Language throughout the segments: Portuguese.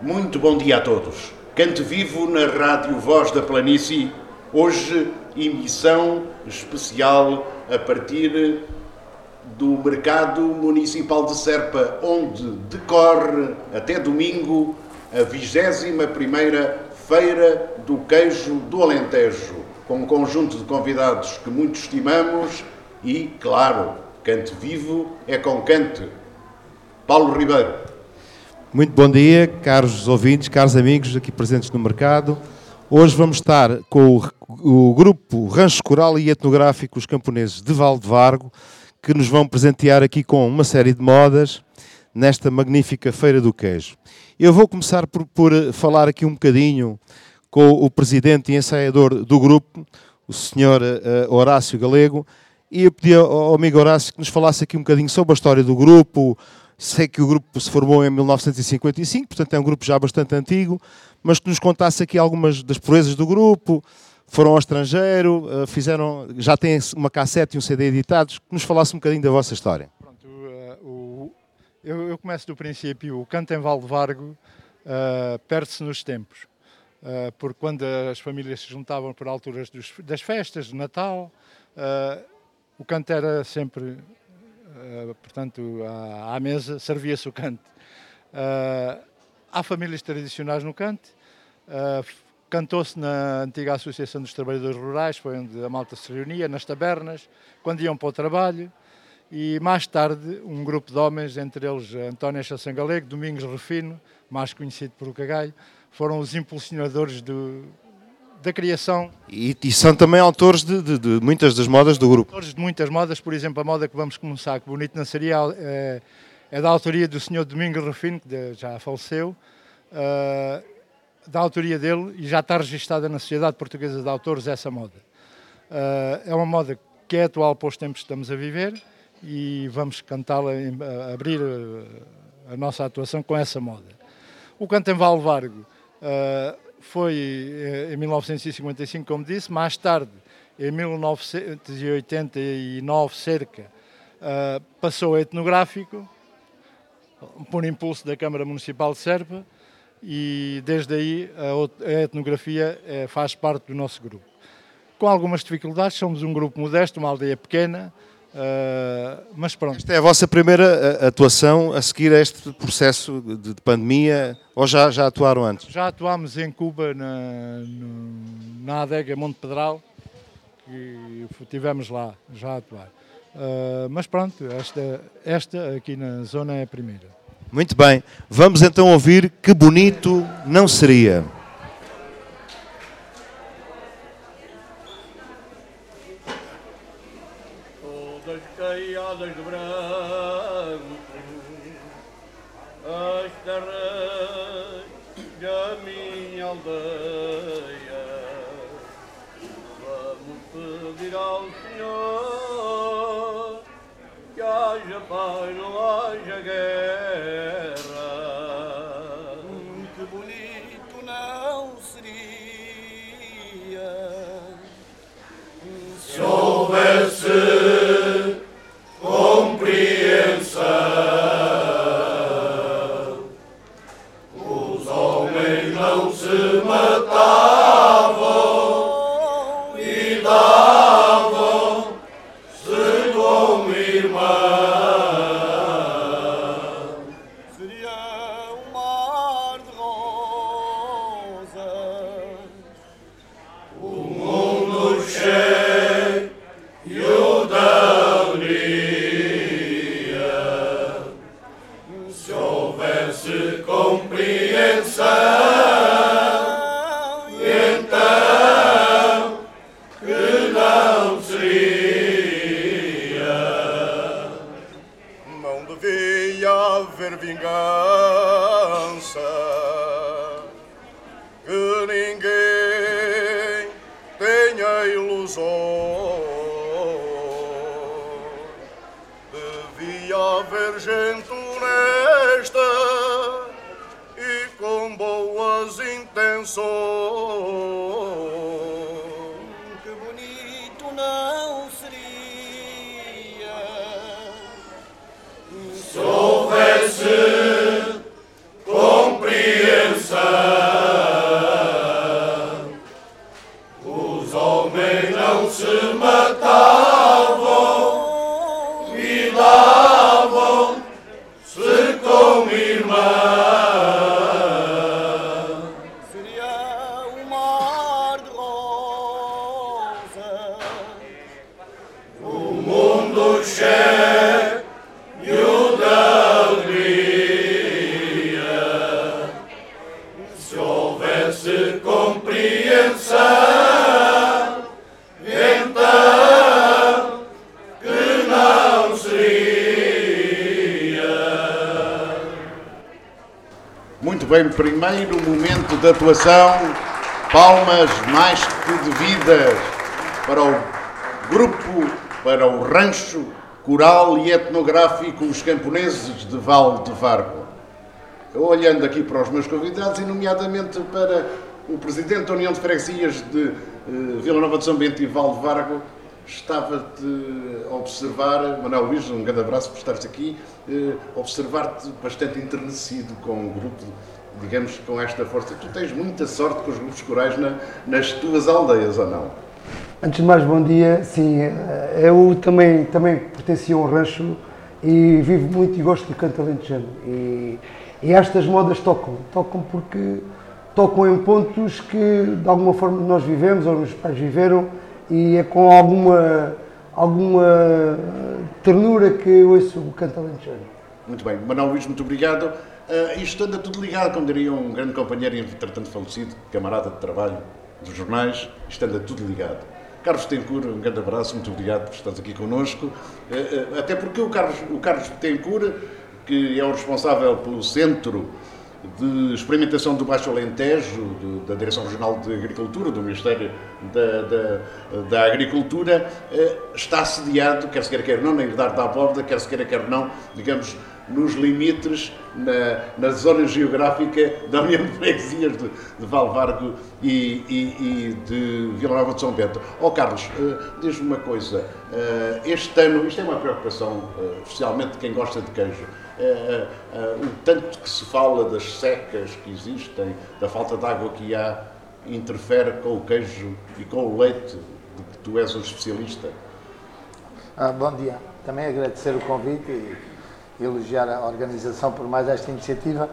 Muito bom dia a todos. Cante Vivo na Rádio Voz da Planície. Hoje, emissão especial a partir do Mercado Municipal de Serpa, onde decorre até domingo a 21ª Feira do Queijo do Alentejo, com um conjunto de convidados que muito estimamos e, claro, Cante Vivo é com Cante. Paulo Ribeiro. Muito bom dia, caros ouvintes, caros amigos aqui presentes no mercado. Hoje vamos estar com o, o grupo Rancho Coral e Etnográfico Os Camponeses de Valdevargo, que nos vão presentear aqui com uma série de modas nesta magnífica Feira do Queijo. Eu vou começar por, por falar aqui um bocadinho com o presidente e ensaiador do grupo, o senhor uh, Horácio Galego, e eu pedi ao amigo Horácio que nos falasse aqui um bocadinho sobre a história do grupo. Sei que o grupo se formou em 1955, portanto é um grupo já bastante antigo, mas que nos contasse aqui algumas das proezas do grupo. Foram ao estrangeiro, eh, fizeram, já têm uma cassete e um CD editados, que nos falasse um bocadinho da vossa história. Pronto, uh, o, eu, eu, começo do princípio. O canto em Valdevargo uh, perde-se nos tempos, uh, porque quando as famílias se juntavam por alturas dos, das festas, de Natal, o canto era sempre, uh, portanto, à, à, mesa servia-se o canto. Uh, há famílias tradicionais no canto, uh, cantou-se na antiga Associação dos Trabalhadores Rurais, foi onde a malta se reunia, nas tabernas, quando iam para o trabalho, e mais tarde um grupo de homens, entre eles António Chassan Domingos Refino, mais conhecido por o Cagalho, foram os impulsionadores do, da criação. E, e, são também autores de, de, de, muitas das modas do grupo. Autores de muitas modas, por exemplo, a moda que vamos começar, que bonito não seria, é, é da autoria do senhor Domingos Refino, que já faleceu, uh, da autoria dele e já está registada na Sociedade Portuguesa de Autores essa moda. Uh, é uma moda que é atual para os tempos que estamos a viver e vamos cantá-la, abrir a, a, nossa atuação com essa moda. O canto em Valvargo uh, foi eh, em 1955, como disse, mais tarde, em 1989, cerca, uh, passou a etnográfico, por impulso da Câmara Municipal de Serpa, e desde aí a, etnografia é, faz parte do nosso grupo. Com algumas dificuldades, somos um grupo modesto, uma aldeia pequena, Uh, mas pronto. Esta é a vossa primeira eh, atuação a seguir a este processo de, pandemia ou já, já atuaram antes? Já atuámos em Cuba, na, na adega Monte Pedral, e estivemos lá já a atuar. Uh, mas pronto, esta, esta aqui na zona é a primeira. Muito bem, vamos então ouvir Que Bonito Não Seria. Palmas mais que devidas para o grupo, para o rancho coral e etnográfico Os Camponeses de Val de Vargo. Eu, olhando aqui para os meus convidados, e nomeadamente para o Presidente da União de Freguesias de uh, Vila Nova de São Bento e Val de Vargo, estava-te a observar, Manuel Luís, um grande abraço por estares aqui, uh, observar-te bastante enternecido com o grupo, digamos, com esta força. Tu tens muita sorte com os grupos corais na, nas tuas aldeias, ou não? Antes de mais, bom dia. Sim, eh, eu também, também pertenci a um rancho e vivo muito e gosto do canto alentejano. E, e estas modas tocam. Tocam porque tocam em pontos que de alguma forma nós vivemos ou meus pais viveram e é com alguma, alguma ternura que eu ouço o canto alentejano. Muito bem. Manuel Luís, muito obrigado. Uh, isto anda tudo ligado, como diria um grande companheiro e entretanto falecido, camarada de trabalho dos jornais, isto anda tudo ligado. Carlos Betancourt, um grande abraço, muito obrigado por estares aqui connosco. Eh, eh, até porque o Carlos, o Carlos que é o responsável pelo Centro de Experimentação do Baixo Alentejo, de, da Direção Regional de Agricultura, do Ministério da, da, da Agricultura, está assediado, quer se queira, quer não, na Herdade da Abóbora, quer se queira, quer não, digamos, nos limites, na, na zona geográfica da União de Freguesias de, de Valvargo e, e, e, de Vila Nova de São Bento. Oh, Carlos, uh, diz-me uma coisa, uh, este ano, isto é uma preocupação, uh, especialmente de quem gosta de queijo, o tanto que se fala das secas que existem, da falta de água que há, interfere com o queijo e com o leite, de que tu és um especialista? Ah, bom dia. Também agradecer o convite e elogiar a organização por mais esta iniciativa.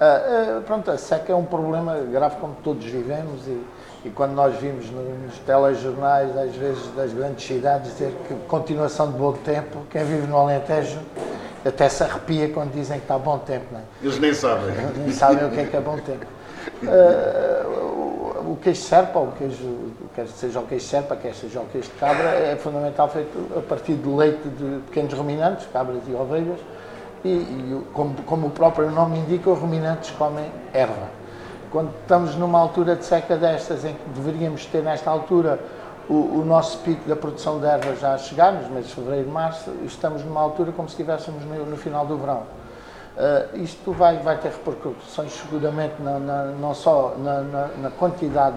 Uh, uh, pronto, a seca é um problema grave como todos vivemos e, e quando nós vimos nos telejornais, às vezes das grandes cidades, dizer que continuação de bom tempo, quem vive no Alentejo até se arrepia quando dizem que está bom tempo. Não é? Eles nem sabem. Nem sabem o que é que é bom tempo. Uh, o, queijo serpa, o queijo, quer seja o queijo serpa, quer seja o queijo de cabra, é fundamental feito a partir de leite de pequenos ruminantes, cabras e ovelhas, e, e como, como, o próprio nome indica, os ruminantes comem erva. Quando estamos numa altura de seca destas, em que deveríamos ter nesta altura o, o nosso pico da produção de erva já a chegar, nos meses de fevereiro e março, estamos numa altura como se estivéssemos no, no final do verão. Uh, isto vai, vai ter repercussões seguramente na, na, não só na, na, quantidade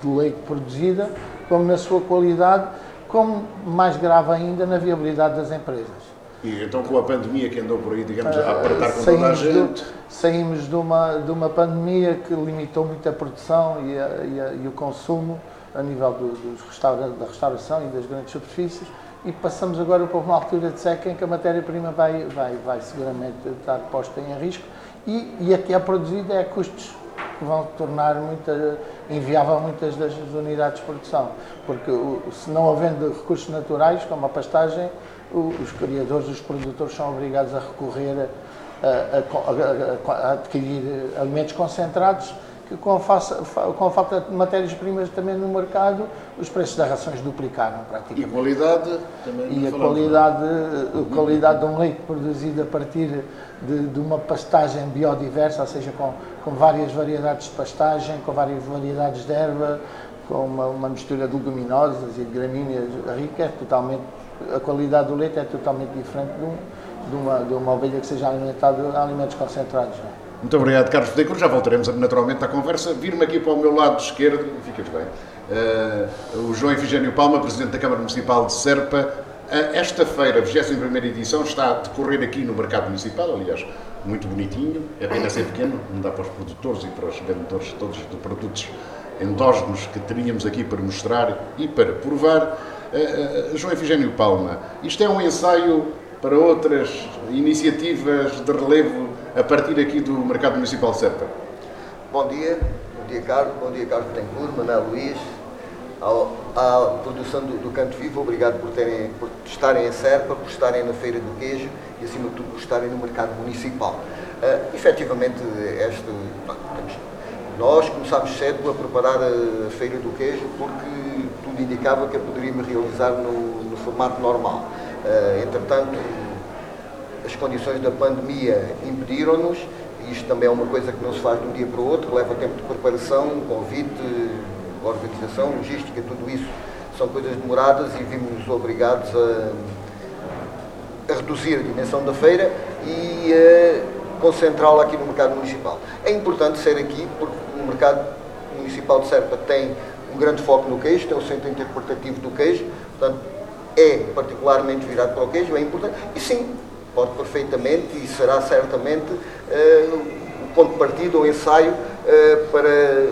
de leite produzida, como na sua qualidade, como mais grave ainda na viabilidade das empresas. E então com a pandemia que andou por aí, digamos, a apertar com toda a gente... De, saímos de uma, de uma pandemia que limitou muito a produção e, a, e, a, e o consumo a nível do, restaura, da restauração e das grandes superfícies e passamos agora para uma altura de seca em que a matéria-prima vai, vai, vai seguramente estar posta em risco e, e a que é produzida é a custos que vão tornar muita, inviável muitas das unidades de produção. Porque se não havendo recursos naturais, como a pastagem, os criadores, os produtores são obrigados a recorrer a, a, a, a adquirir alimentos concentrados que com a, falsa, com a falta de matérias-primas também no mercado, os preços das rações duplicaram praticamente. E a qualidade também E a qualidade, a qualidade de um leite produzido a partir de, de, uma pastagem biodiversa, ou seja, com, com várias variedades de pastagem, com várias variedades de erva, com uma, uma mistura de leguminosas e de gramíneas rica, é totalmente a qualidade do leite é totalmente diferente de, um, de, uma, de uma ovelha que seja alimentada de alimentos concentrados. Muito obrigado, Carlos Fedecor. Já voltaremos naturalmente à conversa. Vir-me aqui para o meu lado esquerdo, ficas bem, uh, o João Efigênio Palma, Presidente da Câmara Municipal de Serpa. Uh, esta feira, a 21 edição, está a decorrer aqui no Mercado Municipal, aliás, muito bonitinho, é apenas ser pequeno, não dá para os produtores e para os vendedores todos de produtos endógenos que teríamos aqui para mostrar e para provar. Uh, João Efigênio Palma, isto é um ensaio para outras iniciativas de relevo a partir aqui do Mercado Municipal de Serpa? Bom dia, bom dia Carlos, bom dia Carlos Betancourt, Manuel Luís, à produção do, do, Canto Vivo, obrigado por, terem, por estarem em Serpa, por estarem na Feira do Queijo e acima de tudo por estarem no Mercado Municipal. Uh, efetivamente, este, nós começámos cedo a preparar a Feira do Queijo porque tudo indicava que a poderíamos realizar no, no formato normal. Uh, entretanto, as condições da pandemia impediram-nos isto também é uma coisa que não se faz de um dia para o outro, leva tempo de preparação, convite, organização, logística, tudo isso são coisas demoradas e vimos obrigados a, a reduzir a dimensão da feira e a concentrá-la aqui no mercado municipal. É importante ser aqui porque o mercado municipal de Serpa tem um grande foco no queijo, tem o centro interpretativo do queijo, portanto é particularmente virado para o queijo, é importante. E sim, pode perfeitamente e será certamente uh, o ponto de partida, o ensaio uh, para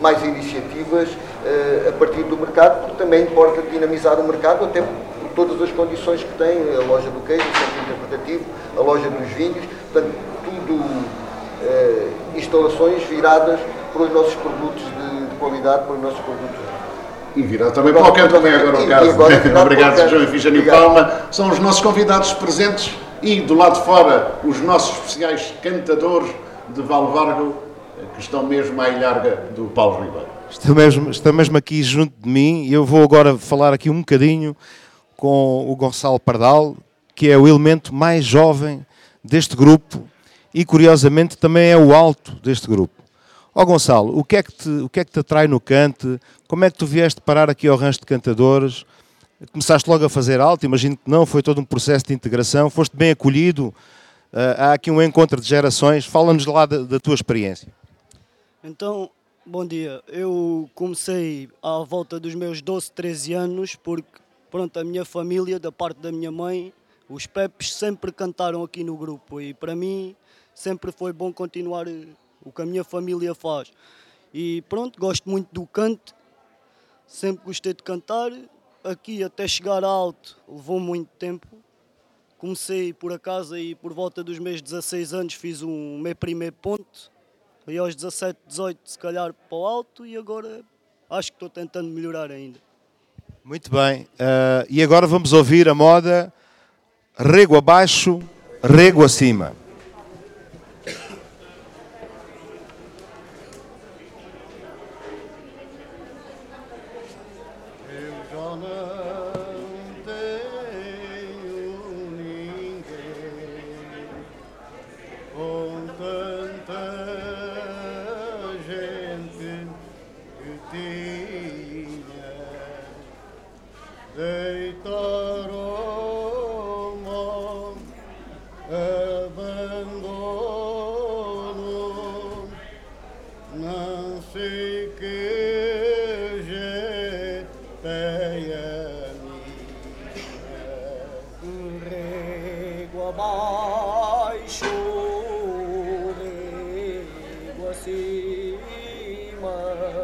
mais iniciativas uh, a partir do mercado, porque também importa dinamizar o mercado, até por todas as condições que tem, a loja do queijo, o centro interpretativo, a loja dos vinhos, portanto, tudo instalações viradas para os nossos produtos qualidade, para os nossos produtos e virado também para o canto, também agora o caso. Obrigado, João Efigênio Palma. São os nossos convidados presentes e do lado de fora os nossos especiais cantadores de Valvargo que estão mesmo à ilharga do Paulo Ribeiro. Estão mesmo, estão mesmo aqui junto de mim e eu vou agora falar aqui um bocadinho com o Gonçalo Pardal, que é o elemento mais jovem deste grupo e curiosamente também é o alto deste grupo. Ó oh, Gonçalo, o que, é que te, o que é que te atrai no cante? Como é que tu vieste parar aqui ao rancho de cantadores? Começaste logo a fazer alto, imagino que não, foi todo um processo de integração, foste bem acolhido, uh, há aqui um encontro de gerações, fala-nos lá da, da tua experiência. Então, bom dia, eu comecei à volta dos meus 12, 13 anos, porque pronto, a minha família, da parte da minha mãe, os Pepes sempre cantaram aqui no grupo e para mim sempre foi bom continuar o que a minha família faz. E pronto, gosto muito do canto, sempre gostei de cantar. Aqui até chegar alto levou muito tempo. Comecei por acaso e por volta dos meus 16 anos fiz um meu primeiro ponto. E aos 17, 18 se calhar para o alto e agora acho que estou tentando melhorar ainda. Muito bem. Uh, e agora vamos ouvir a moda rego abaixo, rego acima.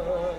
love.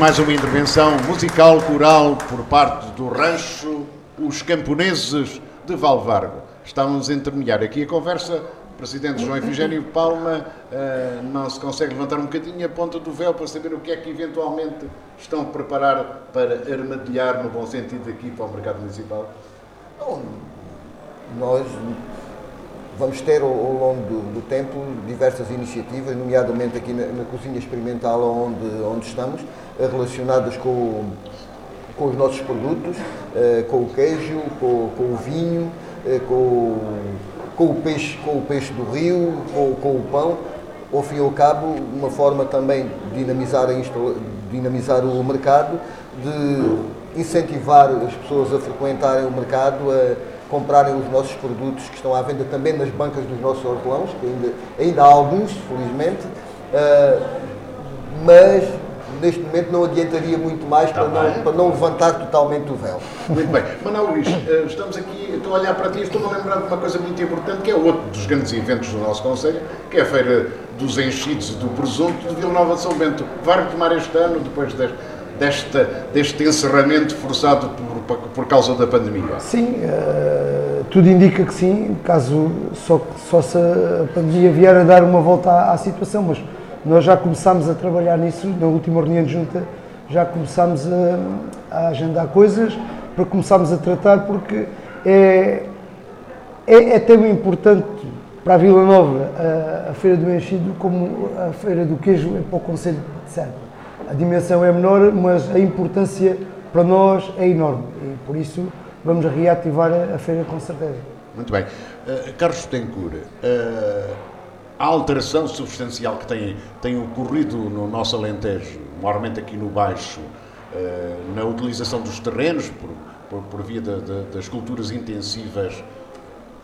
Mais uma intervenção musical coral por parte do Rancho Os Camponeses de Valvargo. Estávamos a intermediar aqui a conversa. Presidente João Efigênio Palma eh, não se consegue levantar um bocadinho a ponta do véu para saber o que é que eventualmente estão a preparar para armadilhar, no bom sentido, aqui para o mercado municipal. Bom, nós vamos ter ao, ao longo do, do tempo diversas iniciativas, nomeadamente aqui na, na cozinha experimental onde, onde estamos, eh, relacionadas com, com os nossos produtos, eh, com o queijo, com, com o vinho, eh, com, com o peixe, com o peixe do rio, com, com o pão. Ao fim e ao cabo, uma forma também de dinamizar, dinamizar o mercado, de incentivar as pessoas a frequentarem o mercado, a comprarem os nossos produtos que estão à venda também nas bancas dos nossos hortelãos, que ainda, ainda há alguns, felizmente, Ah, mas neste momento não adiantaria muito mais para, não, para não levantar totalmente o véu. Muito bem. Manuel Luís, eh, estamos aqui, estou a olhar para ti e estou-me a lembrar de uma coisa muito importante, que é outro dos grandes eventos do nosso Conselho, que é a Feira dos Enchidos e do Presunto de Vila Nova de São Bento. Vai retomar este ano, depois deste, desta, deste encerramento forçado por, por causa da pandemia? Sim, eh, tudo indica que sim, caso só, só se a pandemia vier a dar uma volta à, à situação, mas nós já começámos a trabalhar nisso, na última reunião de junta já começámos a, a agendar coisas para começarmos a tratar, porque é, é, é tão importante para a Vila Nova a, a Feira do Enchido como a Feira do Queijo é para o Conselho de Serra. A dimensão é menor, mas a importância para nós é enorme e por isso vamos reativar a, feira com certeza. Muito bem. Eh, Carlos Tencourt, uh, a alteração substancial que tem, tem ocorrido no nosso Alentejo, maiormente aqui no Baixo, eh, na utilização dos terrenos por, por, por via da- da- das culturas intensivas,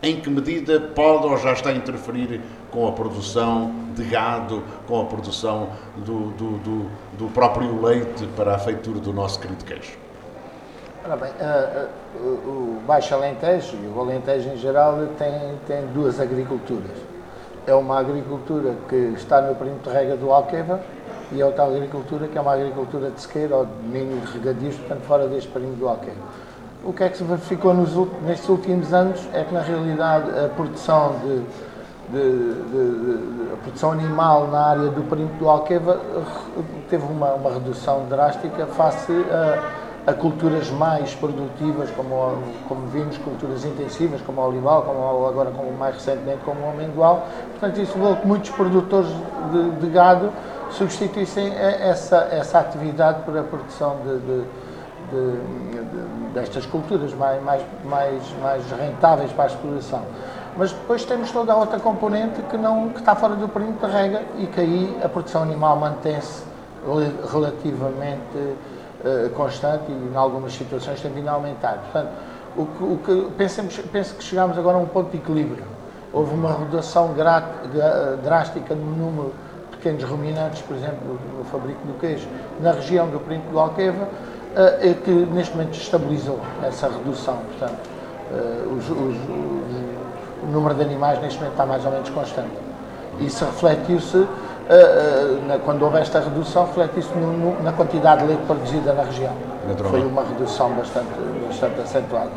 em que medida pode ou já está a interferir com a produção de gado, com a produção do, do, do, do próprio leite para a feitura do nosso querido queijo? Ora bem, ah, ah, o Baixo Alentejo e o Alentejo em geral tem, tem duas agriculturas. É uma agricultura que está no perímetro de rega do Alqueva e é outra agricultura que é uma agricultura de sequeira ou de domínio de regadios, portanto fora deste perímetro do Alqueva. O que é que se verificou nos, nestes últimos anos é que na realidade a produção de, de- de- de- produção animal na área do perímetro do Alqueva eh, teve uma, uma redução drástica face a, a culturas mais produtivas, como, como vimos, culturas intensivas, como o olival, como agora como mais recentemente como o amendoal. Portanto, isso levou que muitos produtores de, gado substituíssem a- essa, essa atividade por a produção de- de- de- de- destas culturas mais, mais, mais, mais rentáveis para a exploração. Mas depois temos toda a outra componente que, não, que está fora do perímetro de rega e que aí a produção animal mantém-se rel- relativamente eh, constante e em algumas situações tem vindo a aumentar. Portanto, o que, o que pensemos, penso que chegámos agora a um ponto de equilíbrio. Houve uma redução drástica no número de pequenos ruminantes, por exemplo, no fabrico do queijo, na região do perímetro do Alqueva, é que neste momento estabilizou essa redução. Portanto, os, os, os, o número de animais neste momento está mais ou menos constante. Isso refletiu-se, quando houve esta redução, refletiu-se na quantidade de leite produzida na região. Foi uma redução bastante, bastante acentuada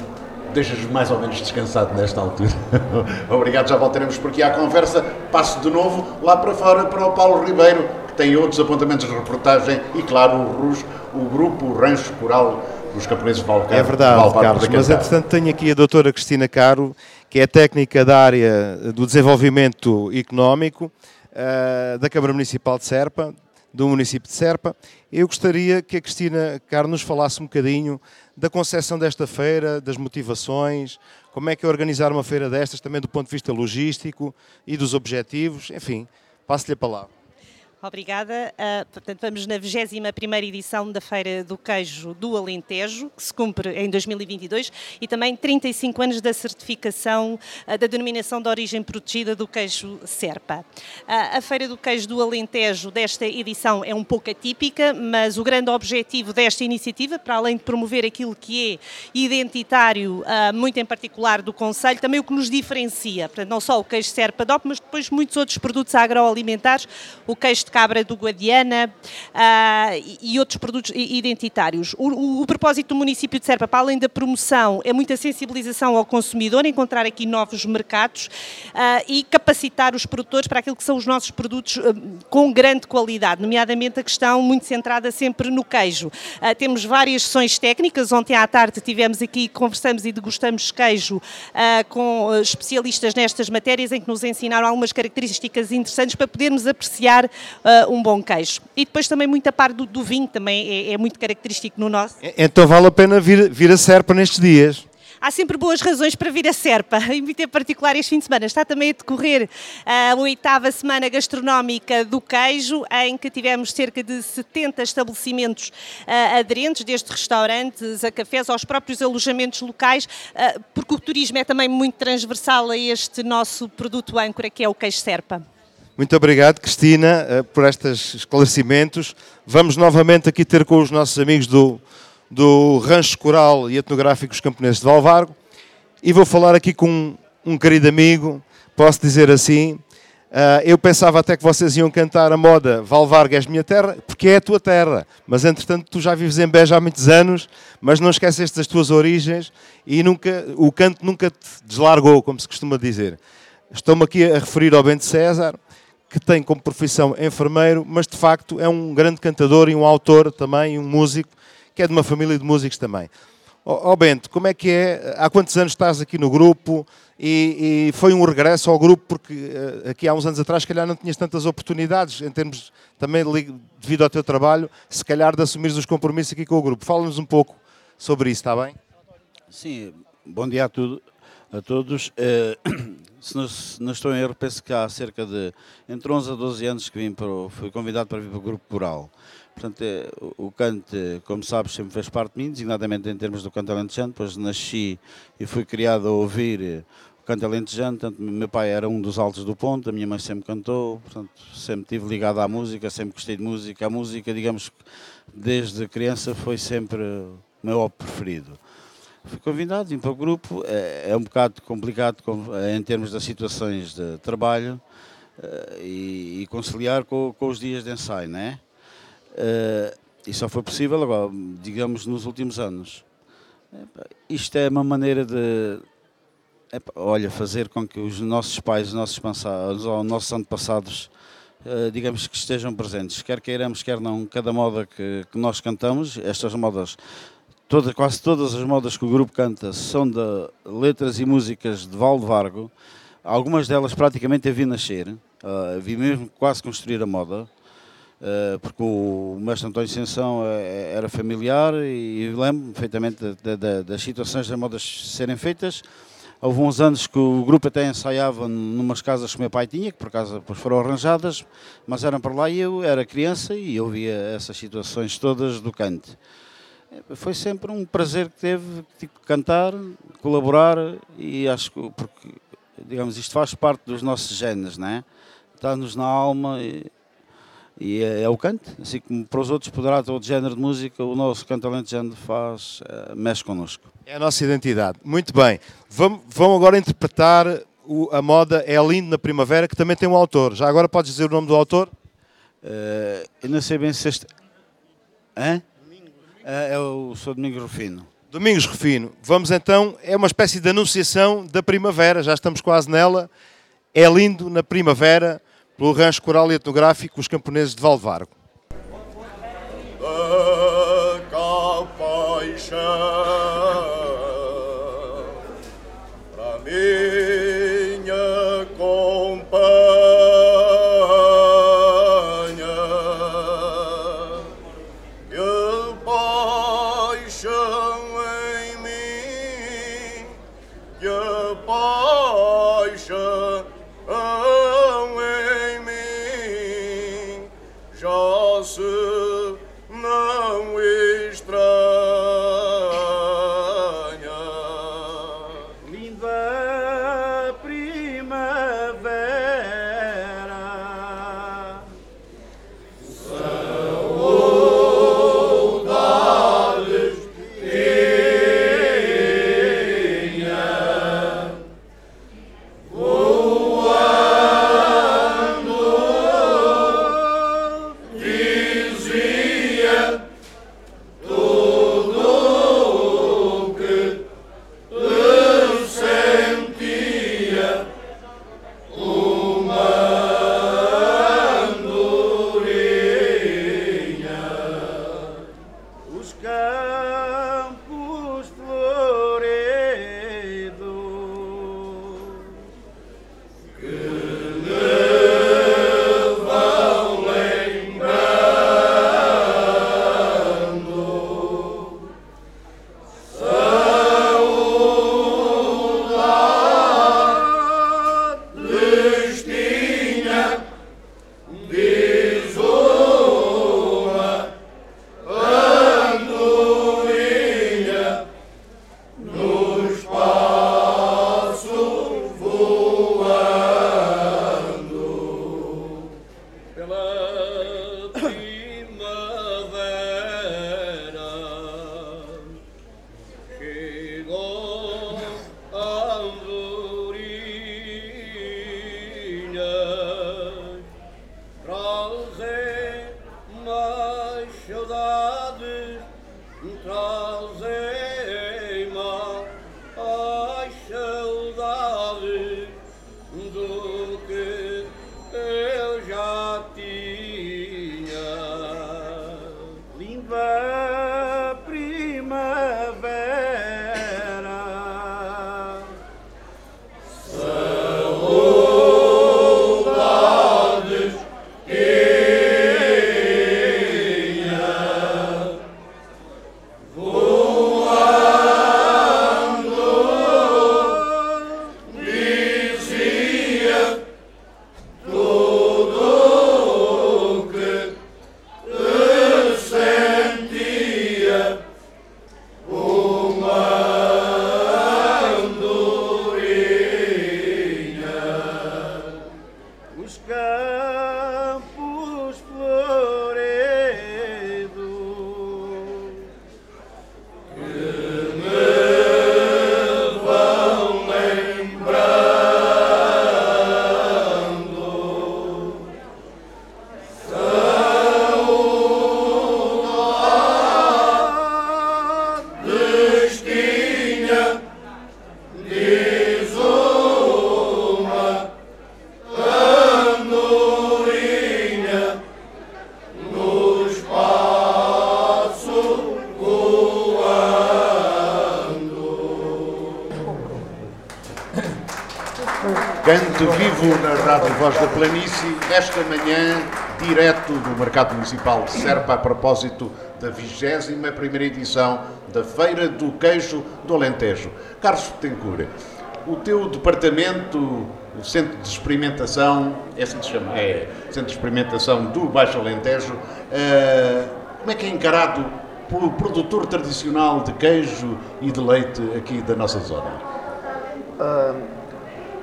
deixas mais ou menos descansado nesta altura. Obrigado, já voltaremos por aqui à conversa. Passo de novo lá para fora para o Paulo Ribeiro, tem outros apontamentos de reportagem e, claro, o RUS, o grupo o Rancho Coral dos Camponeses de Valcar. É verdade, Carlos, mas entretanto tenho aqui a doutora Cristina Caro, que é técnica da área do desenvolvimento económico uh, da Câmara Municipal de Serpa, do município de Serpa. Eu gostaria que a Cristina Caro nos falasse um bocadinho da concepção desta feira, das motivações, como é que é organizar uma feira destas, também do ponto de vista logístico e dos objetivos, enfim, passo-lhe a palavra. Obrigada. Uh, portanto, vamos na 21 edição da Feira do Queijo do Alentejo, que se cumpre em 2022, e também 35 anos da certificação uh, da denominação de origem protegida do queijo Serpa. Uh, a Feira do Queijo do Alentejo desta edição é um pouco atípica, mas o grande objetivo desta iniciativa, para além de promover aquilo que é identitário, muito em particular do Conselho, também o que nos diferencia, portanto, não só o queijo Serpa DOP, mas depois muitos outros produtos agroalimentares, o queijo de cabra do Guadiana uh, e outros produtos identitários. O, o, o, propósito do município de Serpa, para além da promoção, é muita sensibilização ao consumidor, encontrar aqui novos mercados uh, e capacitar os produtores para aquilo que são os nossos produtos uh, com grande qualidade, nomeadamente a questão muito centrada sempre no queijo. temos várias sessões técnicas, ontem à tarde tivemos aqui, conversamos e degustamos queijo com especialistas nestas matérias, em que nos ensinaram algumas características interessantes para podermos apreciar uh, um bom queijo. E depois também muita parte do, do vinho também é, é, muito característico no nosso. Então vale a pena vir, vir a Serpa nestes dias há sempre boas razões para vir a Serpa, em particular este fim de semana. Está também a decorrer a oitava semana gastronómica do queijo, em que tivemos cerca de 70 estabelecimentos uh, aderentes, desde restaurantes a cafés aos próprios alojamentos locais, uh, porque o turismo é também muito transversal a este nosso produto âncora, que é o queijo Serpa. Muito obrigado, Cristina, eh, por estes esclarecimentos. Vamos novamente aqui ter com os nossos amigos do, do Rancho Coral e Etnográficos Camponeses de Valvargo e vou falar aqui com um, um querido amigo, posso dizer assim. Uh, eu pensava até que vocês iam cantar a moda Valvargo és minha terra, porque é a tua terra. Mas entretanto, tu já vives em Beja há muitos anos, mas não esqueceste das tuas origens e nunca, o canto nunca te deslargou, como se costuma dizer. Estou-me aqui a referir ao Bento César, que tem como profissão enfermeiro, mas de facto é um grande cantador e um autor também, um músico, que é de uma família de músicos também. Ó oh, Bento, como é que é? Há quantos anos estás aqui no grupo? E, e, foi um regresso ao grupo porque uh, aqui há uns anos atrás, se calhar não tinhas tantas oportunidades, em termos também devido ao teu trabalho, se calhar de assumir os compromissos aqui com o grupo. Fala-nos um pouco sobre isso, está bem? Sim, bom dia a, tudo, a todos. Se não, estou em erro, penso que há cerca de entre 11 a 12 anos que vim para o, fui convidado para vir para o Grupo Coral. Portanto, é, o, o cante, como sabes, sempre fez parte de mim, designadamente em termos do canto alentejano, depois nasci e fui criado a ouvir eh, o canto alentejano, portanto, meu pai era um dos altos do ponto, a minha mãe sempre cantou, portanto, sempre estive ligado à música, sempre gostei de música. A música, digamos, desde criança foi sempre o meu preferido. Fui convidado, vim para o grupo. É, é um bocado complicado eh, em termos das situações de trabalho uh, e, e, conciliar com, com, os dias de ensaio, é? Uh, e só foi possível agora, digamos, nos últimos anos. Isto é uma maneira de, olha, fazer com que os nossos pais, os nossos, passados, os nossos antepassados, digamos que estejam presentes, quer queiramos, quer não, cada moda que, que nós cantamos, estas modas toda, quase todas as modas que o grupo canta são de letras e músicas de Valdevargo. Algumas delas praticamente eu vi nascer, uh, vi mesmo quase construir a moda, uh, porque o, mestre António Ascensão é, era familiar e lembro perfeitamente de, de, das situações das modas serem feitas. Houve uns anos que o grupo até ensaiava numas casas que o meu pai tinha, que por acaso depois foram arranjadas, mas eram para lá e eu era criança e eu via essas situações todas do cante. Foi sempre um prazer que teve tipo, cantar, colaborar e acho que porque digamos isto faz parte dos nossos genes, né? Está-nos na alma e, E é, é o canto, assim como para os outros poderá ter outro género de música, o nosso canto alentejano faz, uh, mexe connosco. É a nossa identidade. Muito bem. Vamos, vão agora interpretar o, a moda É Lindo na Primavera, que também tem um autor. Já agora podes dizer o nome do autor? Uh, eu não sei bem se este... Hã? É, é o Sr. Domingos Rufino. Domingos Rufino. Vamos então, é uma espécie de anunciação da primavera, já estamos quase nela. É lindo na primavera, pelo rancho coral e etnográfico Os Camponeses de Valvargo. Da Rádio Voz da Planície, esta manhã, direto do Mercado Municipal de Serpa, a propósito da 21ª edição da Feira do Queijo do Alentejo. Carlos Betancourt, o teu departamento, o Centro de Experimentação, é assim que se chama? É, Centro de Experimentação do Baixo Alentejo, eh, como é que é encarado pelo produtor tradicional de queijo e de leite aqui da nossa zona? Ah,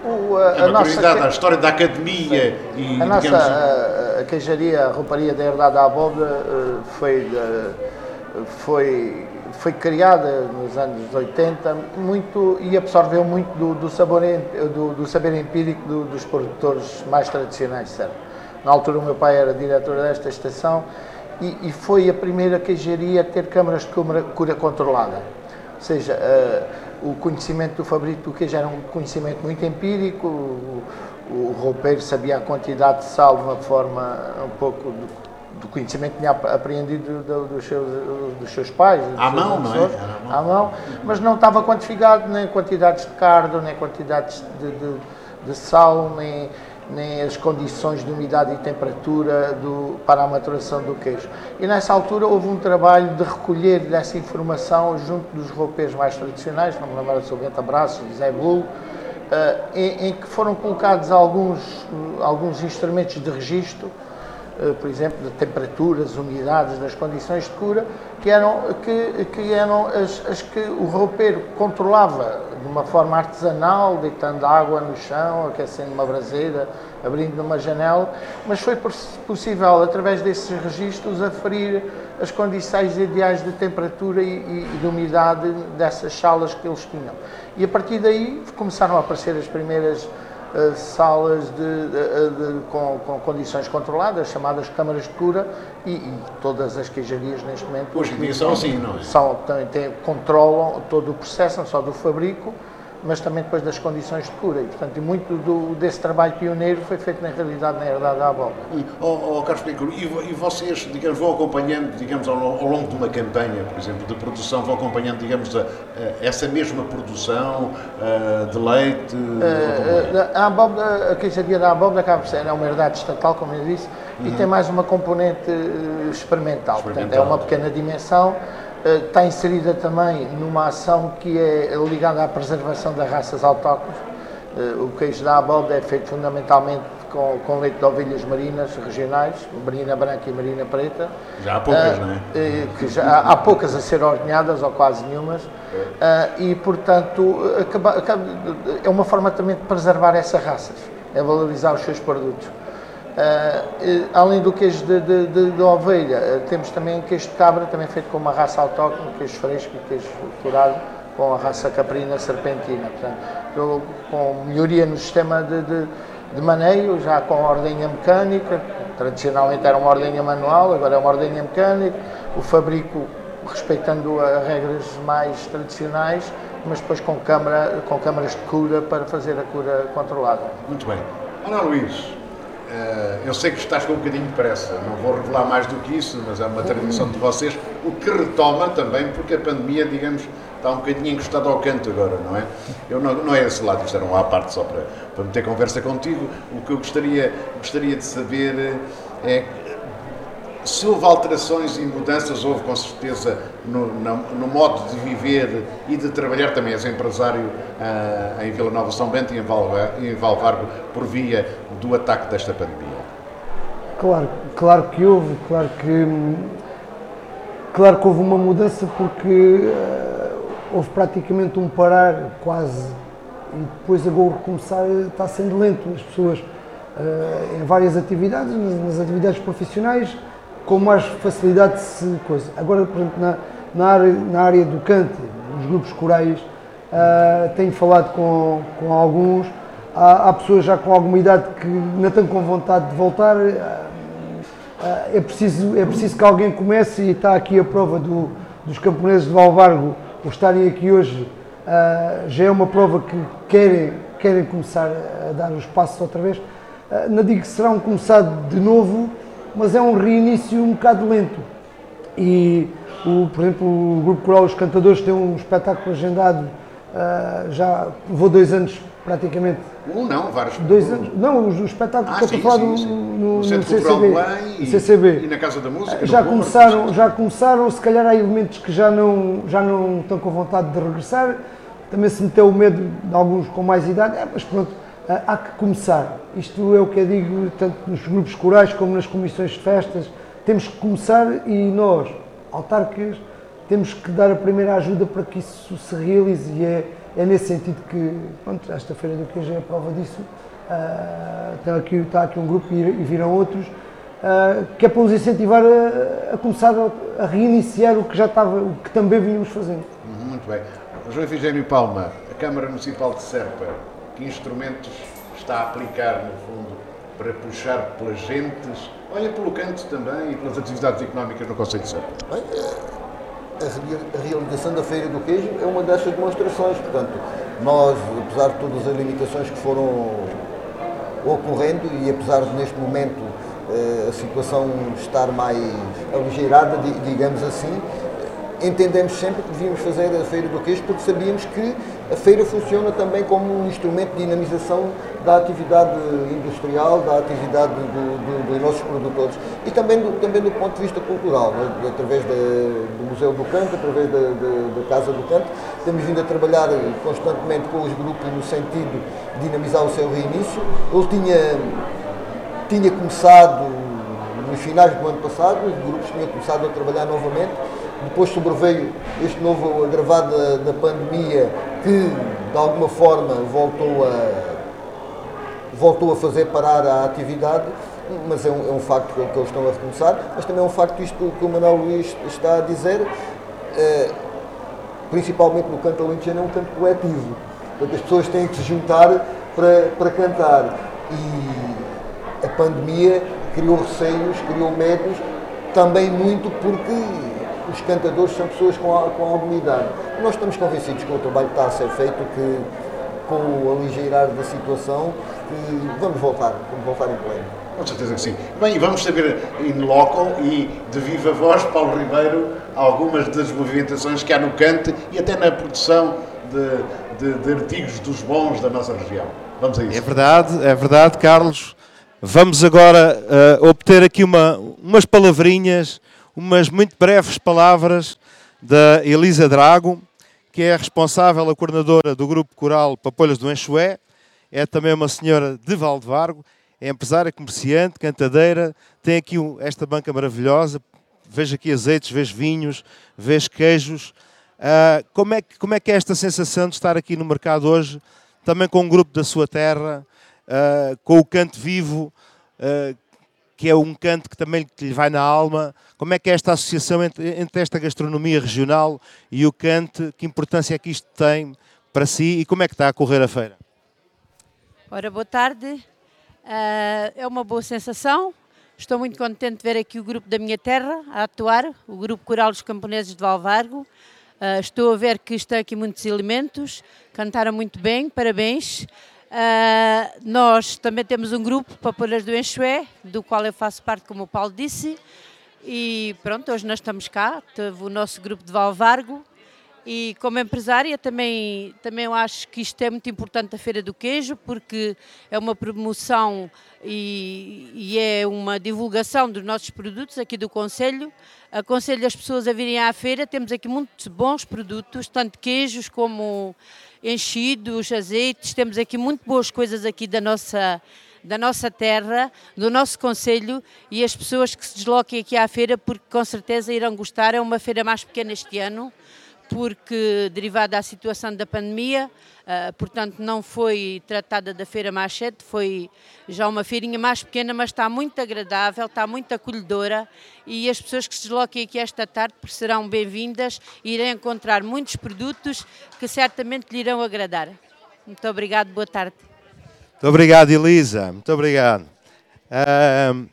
O, a, é a, nossa, a história da academia sim. e a nossa digamos... a, a queijaria, a rouparia da Herdade à Abóbora foi, foi, foi criada nos anos 80 muito, e absorveu muito do, do, sabor, do, do saber empírico do, dos produtores mais tradicionais, certo? Na altura o meu pai era diretor desta estação e, e foi a primeira queijaria a ter câmaras de cura, cura controlada. Ou seja, uh, o conhecimento do fabrico do queijo era um conhecimento muito empírico, o, o roupeiro sabia a quantidade de sal de uma forma um pouco do, do conhecimento que tinha aprendido do, do, dos, seus, dos seus pais. Dos à seus mão, não é? À mão, mas não estava quantificado nem quantidades de cardo, nem quantidades de, de, de sal, nem nem as condições de umidade e temperatura do, para a maturação do queijo. E nessa altura houve um trabalho de recolher dessa informação junto dos roupeiros mais tradicionais, não me lembro se o Bento Abraço, Zé Bull, uh, em, em, que foram colocados alguns, alguns instrumentos de registro eh, por exemplo, de temperaturas, umidades, das condições de cura, que eram, que, que eram as, as, que o roupeiro controlava de uma forma artesanal, deitando água no chão, aquecendo uma braseira, abrindo uma janela, mas foi possível, através desses registros, aferir as condições ideais de temperatura e, e de umidade dessas salas que eles tinham. E a partir daí começaram a aparecer as primeiras uh, salas de, de, de, com, com, condições controladas, chamadas câmaras de cura, e, e todas as queijarias neste momento. Hoje em dia são assim, não é? São, têm, controlam todo o processo, não só do fabrico, mas também depois das condições de cura. E, portanto, muito do, desse trabalho pioneiro foi feito, na realidade, na herdade da Abóbora. Oh, oh, Carlos Piccolo, e, e, vocês, digamos, vão acompanhando, digamos, ao, ao, longo de uma campanha, por exemplo, de produção, vão acompanhando, digamos, a, a, essa mesma produção uh, de leite? Uh, a, abóbora, a queijaria da Abóbora acaba por ser é uma herdade estatal, como eu disse, uhum. e tem mais uma componente experimental. experimental. Portanto, é uma pequena dimensão, eh, está inserida também numa ação que é ligada à preservação das raças autóctones. Eh, o queijo da Abalda é feito fundamentalmente com, com, leite de ovelhas marinas regionais, marina branca e marina preta. Já há poucas, uh, não é? Que já, há, há poucas a ser ordenhadas, ou quase nenhumas, uh, e portanto acaba, acaba, é uma forma também de preservar essas raças, é valorizar os seus produtos. Uh, além do queijo de, de, de, de ovelha, uh, temos também queijo de cabra, também feito com uma raça autóctone, queijo fresco e queijo curado com a raça caprina serpentina. Portanto, com melhoria no sistema de, de, de maneio, já com ordenha mecânica, tradicionalmente era uma ordenha manual, agora é uma ordenha mecânica, o fabrico respeitando as regras mais tradicionais, mas depois com, câmara, com câmaras de cura para fazer a cura controlada. Muito bem. Ana Luís, eu sei que estás com um bocadinho de pressa, não vou revelar mais do que isso, mas é uma tradição de vocês, o que retoma também, porque a pandemia, digamos, está um bocadinho encostado ao canto agora, não é? Eu não, não é esse lado, isto era um à parte só para, para meter conversa contigo. O que eu gostaria, gostaria de saber é se houve alterações e mudanças, houve com certeza no, no, no, modo de viver e de trabalhar, também és empresário uh, em Vila Nova São Bento e em, Valvar, em Valvargo, por via do ataque desta pandemia. Claro, claro que houve, claro que, claro que houve uma mudança porque uh, houve praticamente um parar quase e depois agora começar está sendo lento as pessoas uh, em várias atividades, nas, atividades profissionais com mais facilidade de se coisa. Agora, por exemplo, na, na, área, na área do cante, nos grupos corais, uh, tenho falado com, com alguns, há, há, pessoas já com alguma idade que não estão com vontade de voltar. Uh, uh, é, preciso, é preciso que alguém comece e está aqui a prova do, dos camponeses de Valvargo, por estarem aqui hoje, já é uma prova que querem, querem começar a dar os passos outra vez. não digo que será um começado de novo, mas é um reinício um bocado lento. E, o, por exemplo, o Grupo Coral Os Cantadores tem um espetáculo agendado, já levou dois anos praticamente. Um não, vários. Dois anos. Não, o, espetáculo ah, que eu estou a falar no, no, no, CCB, e, CCB. E na Casa da Música. Já começaram, já começaram, se calhar há elementos que já não, já não estão com vontade de regressar. Também se meteu o medo de alguns com mais idade, é, mas pronto ah, há que começar. Isto é o que eu digo, tanto nos grupos corais como nas comissões de festas. Temos que começar e nós, autarcas, temos que dar a primeira ajuda para que isso se realize. E é, é nesse sentido que, pronto, esta Feira do Queijo é a prova disso. Uh, está, aqui, está aqui um grupo e, e viram outros, uh, que é para nos incentivar a, a começar a, a, reiniciar o que já estava, o que também vínhamos fazendo. Uhum, muito bem. João Efigênio Palma, a Câmara Municipal de Serpa, que instrumentos está a aplicar, no fundo, para puxar pelas gentes, olha pelo canto também e pelas atividades económicas no Conselho de Serpa? A realização da Feira do Queijo é uma dessas demonstrações. Portanto, nós, apesar de todas as limitações que foram ocorrendo e apesar de neste momento eh, a situação estar mais aligeirada, digamos assim, entendemos sempre que devíamos fazer a Feira do Queijo porque sabíamos que a feira funciona também como um instrumento de dinamização da atividade industrial, da atividade do, do, dos nossos produtores e também do, também do ponto de vista cultural, é? através do Museu do Canto, através da, Casa do Canto. Temos vindo a trabalhar constantemente com os grupos no sentido de dinamizar o seu reinício. Ele tinha, tinha começado nos finais do ano passado, os grupos tinham começado a trabalhar novamente depois sobreveio este novo agravado da, da pandemia que de alguma forma voltou a, voltou a fazer parar a atividade, mas é um, é um facto que, que, eles estão a recomeçar, mas também é um facto isto que, que o Manuel Luís está a dizer, é, principalmente no canto alentejano é um canto coletivo, portanto as pessoas têm que se juntar para, para cantar. E a pandemia criou receios, criou medos, também muito porque os cantadores são pessoas com, com alguma idade. Nós estamos convencidos que o trabalho está a ser feito, que com o aligeirar da situação, que vamos voltar, vamos voltar em pleno. Com certeza que sim. Bem, vamos saber in loco e de viva voz, Paulo Ribeiro, algumas das movimentações que há no cante e até na produção de, de, de artigos dos bons da nossa região. Vamos a isso. É verdade, é verdade, Carlos. Vamos agora uh, obter aqui uma, umas palavrinhas umas muito breves palavras da Elisa Drago, que é a responsável, a coordenadora do grupo coral Papolhas do Enxué, é também uma senhora de Valdevargo, é empresária, comerciante, cantadeira, tem aqui esta banca maravilhosa, vejo aqui azeites, vejo vinhos, vejo queijos. Uh, como, é que, como é que é esta sensação de estar aqui no mercado hoje, também com um grupo da sua terra, uh, com o canto vivo, uh, que é um canto que também lhe vai na alma. Como é que é esta associação entre, entre esta gastronomia regional e o canto? Que importância é que isto tem para si e como é que está a correr a feira? Ora, boa tarde. Uh, é uma boa sensação. Estou muito contente de ver aqui o grupo da minha terra a atuar, o grupo Coral dos Camponeses de Valvargo. Uh, estou a ver que estão aqui muitos elementos, cantaram muito bem, parabéns. Uh, nós também temos um grupo, Papoeiras do Enxué, do qual eu faço parte, como o Paulo disse. E pronto, hoje nós estamos cá, teve o nosso grupo de Valvargo. E como empresária também, também eu acho que isto é muito importante a Feira do Queijo, porque é uma promoção e, e é uma divulgação dos nossos produtos aqui do Conselho. Aconselho as pessoas a virem à feira, temos aqui muitos bons produtos, tanto queijos como enchidos, azeites, temos aqui muito boas coisas aqui da nossa da nossa terra, do nosso conselho e as pessoas que se desloquem aqui à feira porque com certeza irão gostar. É uma feira mais pequena este ano, porque derivada da situação da pandemia, uh, portanto não foi tratada da feira cedo, foi já uma feirinha mais pequena, mas está muito agradável, está muito acolhedora e as pessoas que se desloquem aqui esta tarde serão bem-vindas e irão encontrar muitos produtos que certamente lhe irão agradar. Muito obrigado, boa tarde. Muito obrigado, Elisa, muito obrigado. Uh,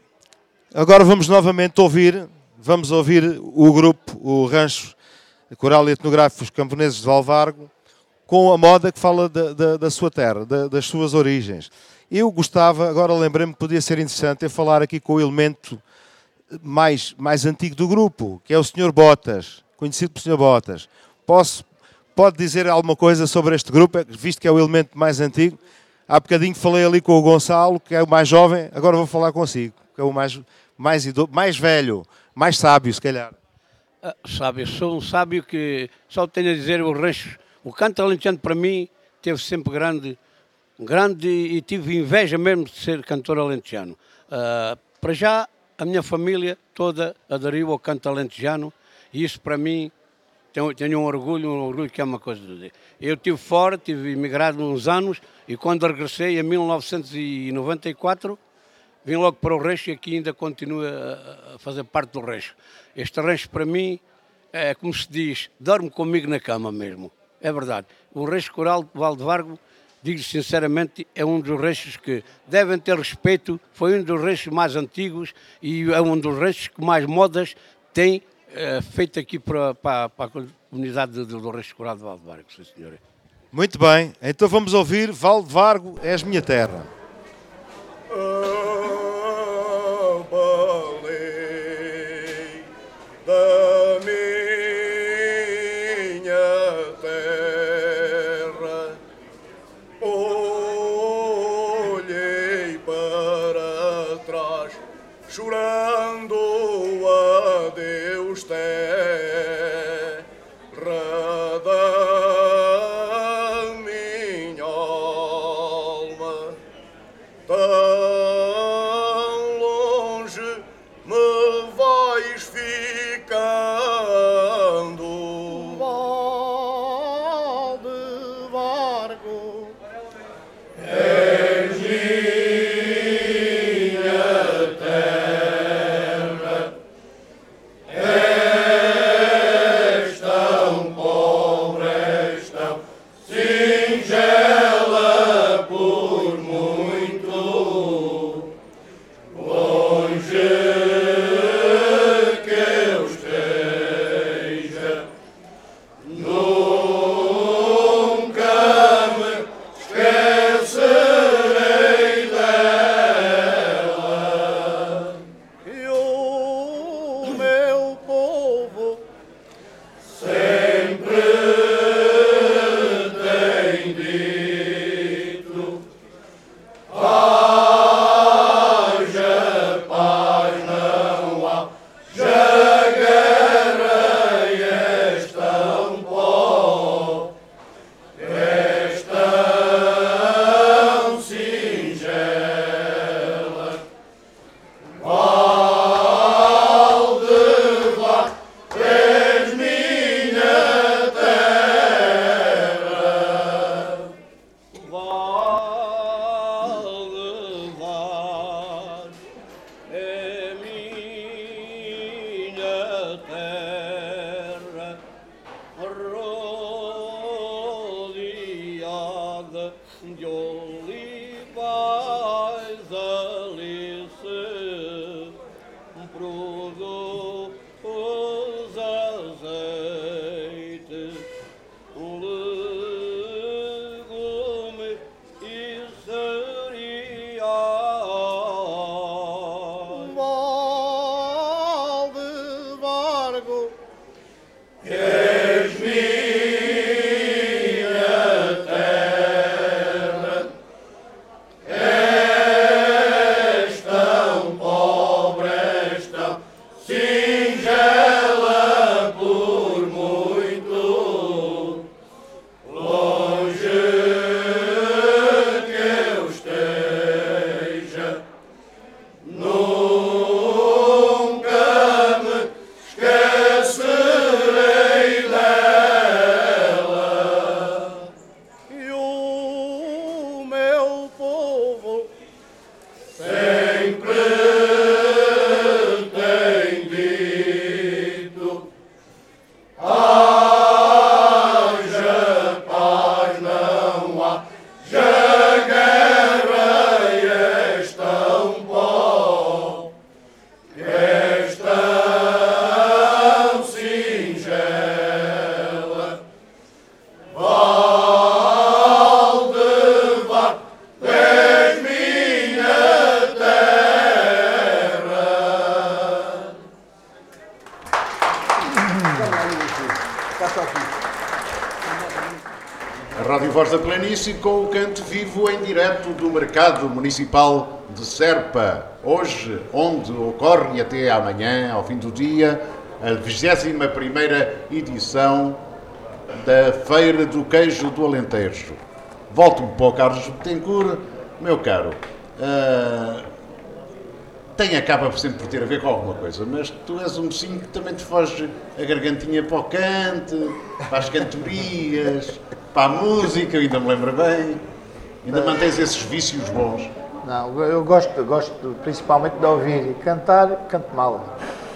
agora vamos novamente ouvir, vamos ouvir o grupo, o Rancho Coral e Etnográficos Camponeses de Valvargo, com a moda que fala da, da, da sua terra, da, das suas origens. Eu gostava, agora lembrei-me que podia ser interessante eu falar aqui com o elemento mais, mais antigo do grupo, que é o Sr. Botas, conhecido por Sr. Botas. Posso, pode dizer alguma coisa sobre este grupo, visto que é o elemento mais antigo? Há bocadinho falei ali com o Gonçalo, que é o mais jovem, agora vou falar consigo, que é o mais, mais, idoso, mais velho, mais sábio, se calhar. Sábio, sou um sábio que só tenho a dizer o rancho. O canto alentejano para mim teve sempre grande, grande e tive inveja mesmo de ser cantor alentejano. Uh, para já, a minha família toda aderiu ao canto alentejano e isso para mim tenho, tenho um orgulho, um orgulho que é uma coisa de dizer. Eu estive fora, tive imigrado uns anos e quando regressei em 1994 vim logo para o Reixo e aqui ainda continuo a, fazer parte do Reixo. Este Reixo para mim é como se diz, dorme comigo na cama mesmo. É verdade. O Reixo Coral de Valdevargo digo sinceramente, é um dos reixos que devem ter respeito, foi um dos reixos mais antigos e é um dos reixos que mais modas tem é, feito aqui para, para, para, a comunidade do, do Reixo Curado de Valdevargo, sim senhor. Muito bem, então vamos ouvir Valdevargo, és minha terra. com Municipal de Serpa. Hoje, onde ocorre até amanhã, ao fim do dia, a 21 edição da Feira do Queijo do Alentejo. Volto-me para o Carlos Betancourt, meu caro. Uh, tem, acaba sempre por ter a ver com alguma coisa, mas tu és um mocinho que também te foge a gargantinha para o cante, para as cantorias, para a música, eu ainda me lembro bem. Ainda mantens esses vícios bons. Não, eu gosto, gosto principalmente de ouvir e cantar, canto mal.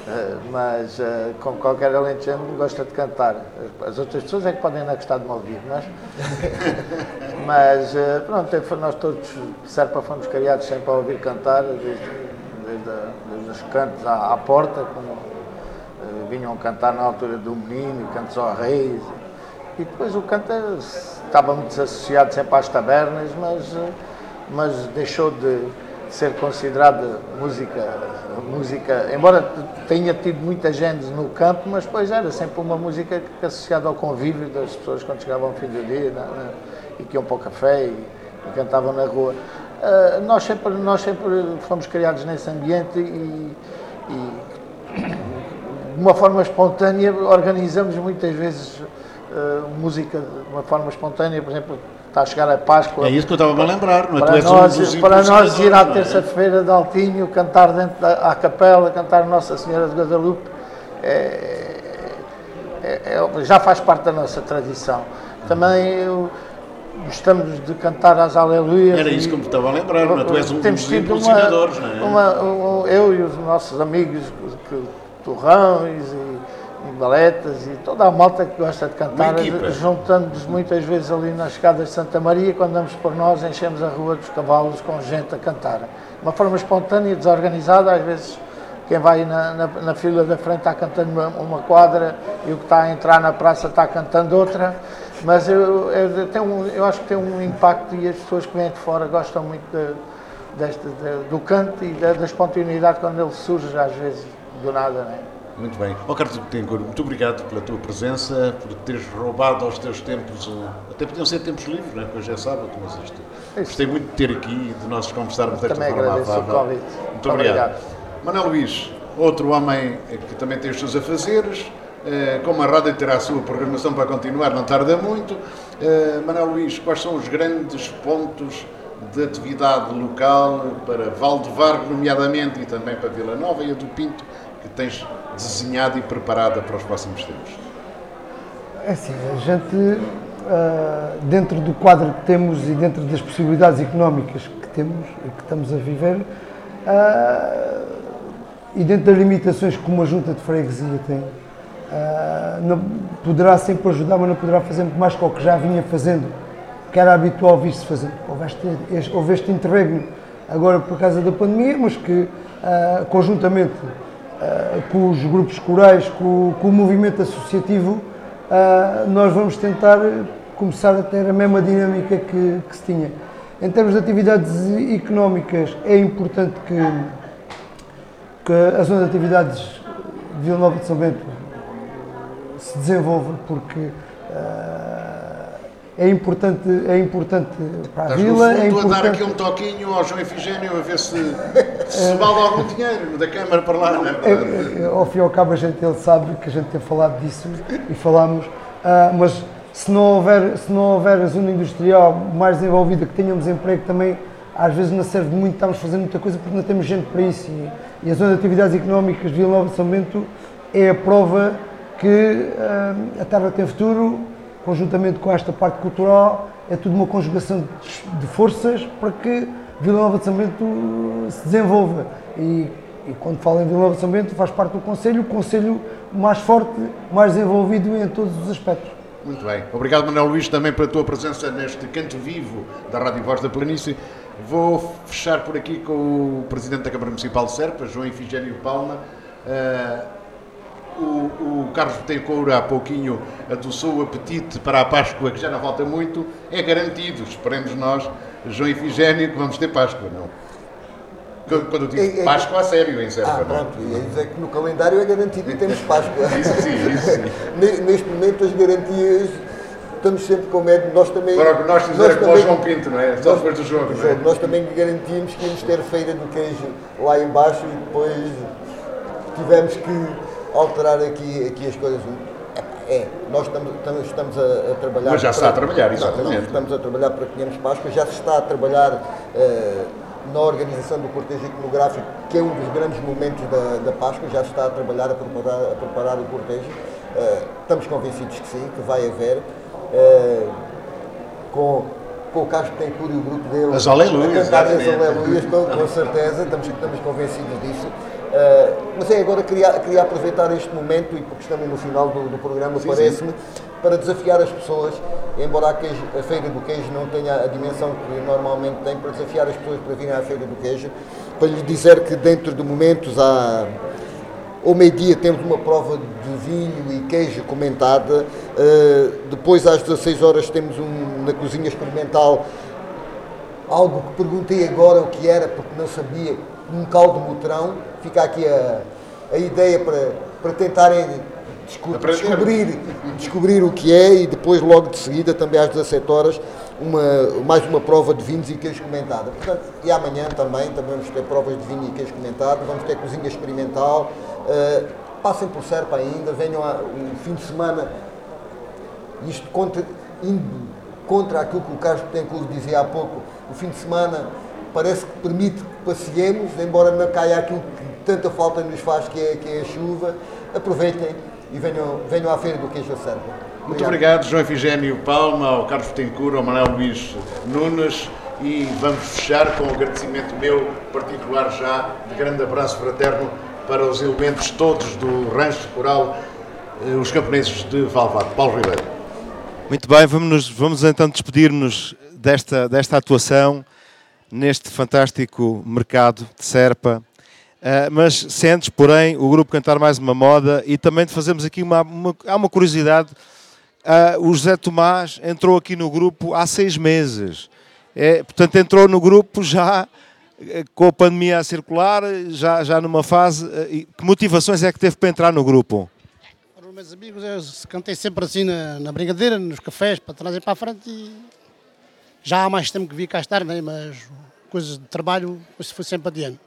Uh, mas uh, como qualquer alentejano gosta de cantar. As outras pessoas é que podem não gostar de me ouvir, mas, mas uh, pronto, é nós todos de Serpa fomos criados sempre a ouvir cantar, desde, desde, desde os cantos à, à porta, como vinham cantar na altura do menino, cantos ao reis. E depois o canto estava muito associado sempre às tabernas, mas, mas deixou de ser considerada música, música, embora tenha tido muita gente no campo, mas depois era sempre uma música associada ao convívio das pessoas quando chegavam ao fim do dia né, e que iam para o café e, e cantavam na rua. Uh, nós, sempre, nós sempre fomos criados nesse ambiente e, e de uma forma espontânea organizamos muitas vezes uh, música de uma forma espontânea, por exemplo, está a chegar a Páscoa. É isso que eu estava a lembrar, não é? Para, nós, um para nós ir à é? terça-feira de Altinho, cantar dentro da à capela, cantar Nossa Senhora de Guadalupe, é, é, é, já faz parte da nossa tradição. Também eu, gostamos de cantar as aleluias. Era isso que me estava a lembrar, não é? Tu és um dos impulsionadores, uma, não é? Uma, um, eu e os nossos amigos, que, Torrões e baletas e toda a malta que gosta de cantar, juntando-nos muitas vezes ali nas escadas de Santa Maria, quando damos por nós, enchemos a Rua dos Cavalos com gente a cantar. Uma forma espontânea, desorganizada, às vezes quem vai na, na, na fila da frente está cantando uma, uma, quadra e o que está a entrar na praça está cantando outra, mas eu, eu, tenho um, eu acho que tem um impacto e as pessoas que vêm de fora gostam muito de, deste, de, do canto e da, da espontaneidade quando ele surge, às vezes, do nada. Não é? Muito bem. Ó oh, Carlos Betancourt, muito obrigado pela tua presença, por teres roubado aos teus tempos, até podiam ser tempos livres, não é? porque hoje é sábado, mas isto, gostei muito de ter aqui e de nós conversarmos desta também forma agradeço o convite. Muito obrigado. obrigado. Manuel Luís, outro homem que também tem os seus afazeres, eh, como a rádio terá a sua programação para continuar, não tarda muito. Eh, Manuel Luís, quais são os grandes pontos de atividade local para Valdevargo, nomeadamente, e também para Vila Nova e a do Pinto, que tens desenhada e preparada para os próximos tempos? É assim, a gente, ah, dentro do quadro que temos e dentro das possibilidades económicas que temos e que estamos a viver, ah, e dentro das limitações que uma junta de freguesia tem, ah, não, poderá sempre ajudar, mas não poderá fazer muito mais que o que já vinha fazendo, que era habitual vir-se fazer. Houve este, houve este interregno agora por causa da pandemia, mas que conjuntamente com os grupos corais, com, com o movimento associativo, uh, nós vamos tentar começar a ter a mesma dinâmica que, que se tinha. Em termos de atividades económicas, é importante que, que a zona de atividades de Vila Nova de São Bento se desenvolva, porque uh, é importante, é importante para a Estás vila. No é importante... a dar aqui um toquinho ao João Efigênio a ver se, se vale algum dinheiro da Câmara para lá, não é? é, é ao fim e ao cabo a gente ele sabe que a gente tem falado disso e falamos, uh, mas se não, houver, se não houver a zona industrial mais desenvolvida, que tenhamos emprego também, às vezes não serve muito, estamos fazendo muita coisa porque não temos gente para isso. E, e a zona de atividades económicas de Vila Nova de São Bento é a prova que uh, a terra tem futuro, conjuntamente com esta parte cultural, é tudo uma conjugação de forças para que Vila Nova de Bento se desenvolva. E, e quando falo em Vila Nova de faz parte do Conselho, o Conselho mais forte, mais desenvolvido em todos os aspectos. Muito bem. Obrigado, Manuel Luís, também pela tua presença neste canto vivo da Rádio Voz da Planície. Vou fechar por aqui com o Presidente da Câmara Municipal de Serpa, João Ifigênio Palma. Uh, o, o Carlos Betancourt há pouquinho adoçou o apetite para a Páscoa, que já não falta muito, é garantido. Esperemos nós, João Ifigênio, que vamos ter Páscoa, não? Quando eu digo é, é, Páscoa, a sério, em Serpa, ah, pronto, não? ia dizer que no calendário é garantido e temos Páscoa. isso sim, isso sim. Neste momento as garantias estamos sempre com medo, nós também... Para o que nós fizemos com o João Pinto, não é? Só depois do jogo, é? Nós também garantimos que íamos ter feira do queijo lá embaixo e depois tivemos que alterar aqui, aqui as coisas. É, nós estamos, estamos a, a trabalhar. Mas já para, está a trabalhar, exatamente. Não, estamos a trabalhar para que tenhamos Páscoa, já se está a trabalhar uh, na organização do cortejo iconográfico, que é um dos grandes momentos da, da Páscoa, já se está a trabalhar, a preparar, a preparar o cortejo. Uh, estamos convencidos que sim, que vai haver. Uh, com, com o Castro Tencourt e o grupo dele. As aleluias. A cantar as aleluias, com, com certeza, estamos, estamos convencidos disso. Uh, mas é agora queria, queria aproveitar este momento, e porque estamos no final do, do programa, parece-me, para desafiar as pessoas, embora a, queijo, a, Feira do Queijo não tenha a dimensão que normalmente tem, para desafiar as pessoas para virem à Feira do Queijo, para lhes dizer que dentro de momentos há. Ao meio-dia temos uma prova de vinho e queijo comentada. Uh, depois, às 16 horas, temos um, na cozinha experimental algo que perguntei agora o que era, porque não sabia, um caldo motrão. Fica aqui a, a ideia para, para tentarem descobrir, descobrir o que é e depois, logo de seguida, também às 17 horas, uma, mais uma prova de vinhos e queijo comentado. Portanto, e amanhã também, também vamos ter provas de vinho e queijo comentado, vamos ter cozinha experimental. Uh, passem por Serpa ainda, venham a, um fim de semana, isto contra, indo contra aquilo que o Carlos Betancourt dizia há pouco, o fim de semana parece que permite passeemos, embora não caia aquilo que tanta falta nos faz, que é, que é a chuva, aproveitem e venham, venham à Feira do Queijo a Serpa. Muito obrigado, João Efigênio Palma, ao Carlos Betancourt, ao Manuel Luís Nunes e vamos fechar com um agradecimento meu particular já, de grande abraço fraterno para os elementos todos do rancho coral, eh, os camponeses de Valvado. Paulo Ribeiro. Muito bem, vamos, vamos então despedir-nos desta, desta atuação neste fantástico mercado de Serpa. Uh, mas sentes, porém, o grupo cantar mais uma moda e também fazemos aqui uma, uma há uma curiosidade. Uh, o José Tomás entrou aqui no grupo há seis meses. É, portanto, entrou no grupo já eh, com a pandemia a circular, já, já numa fase. Uh, que motivações é que teve para entrar no grupo? Os meus amigos, eu cantei sempre assim na, na brigadeira, nos cafés, para trás e para a frente. E já há mais tempo que vi cá estar, né? mas coisas de trabalho, isso foi sempre adiante.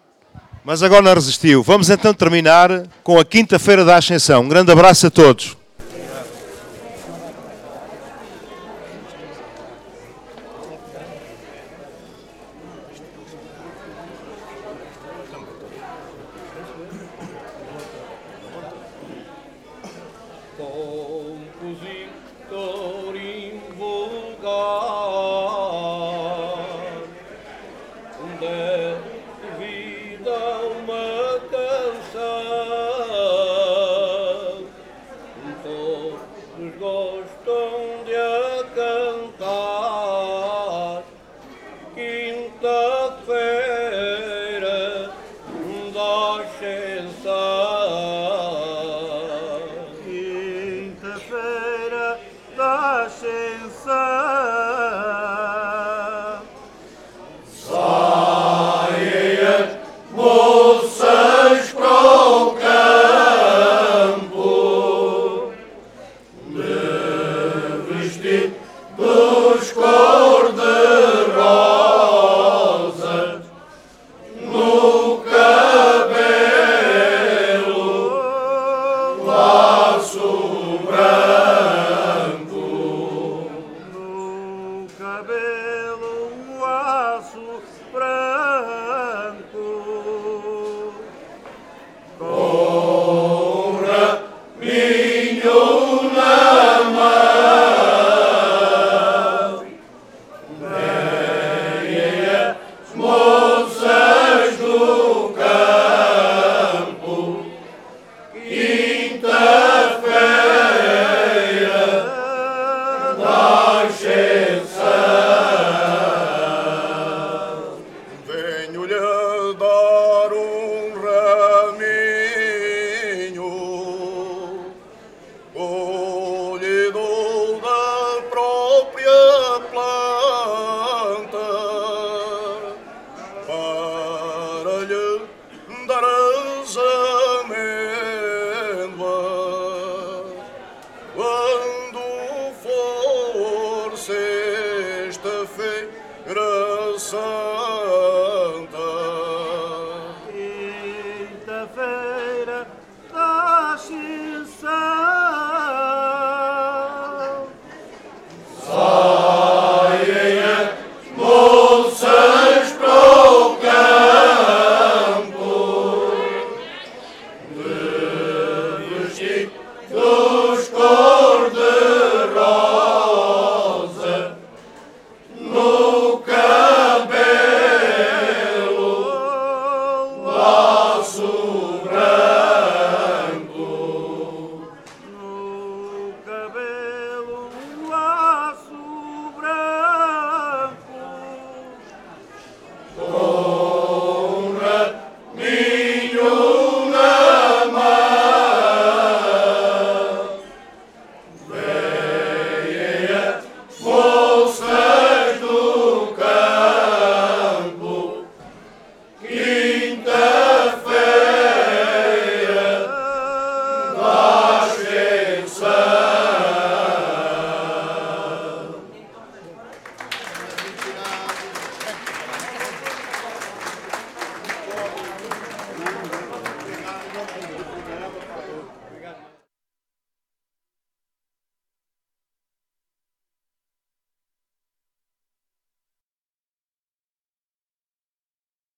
Mas agora não resistiu. Vamos então terminar com a Quinta-feira da Ascensão. Um grande abraço a todos.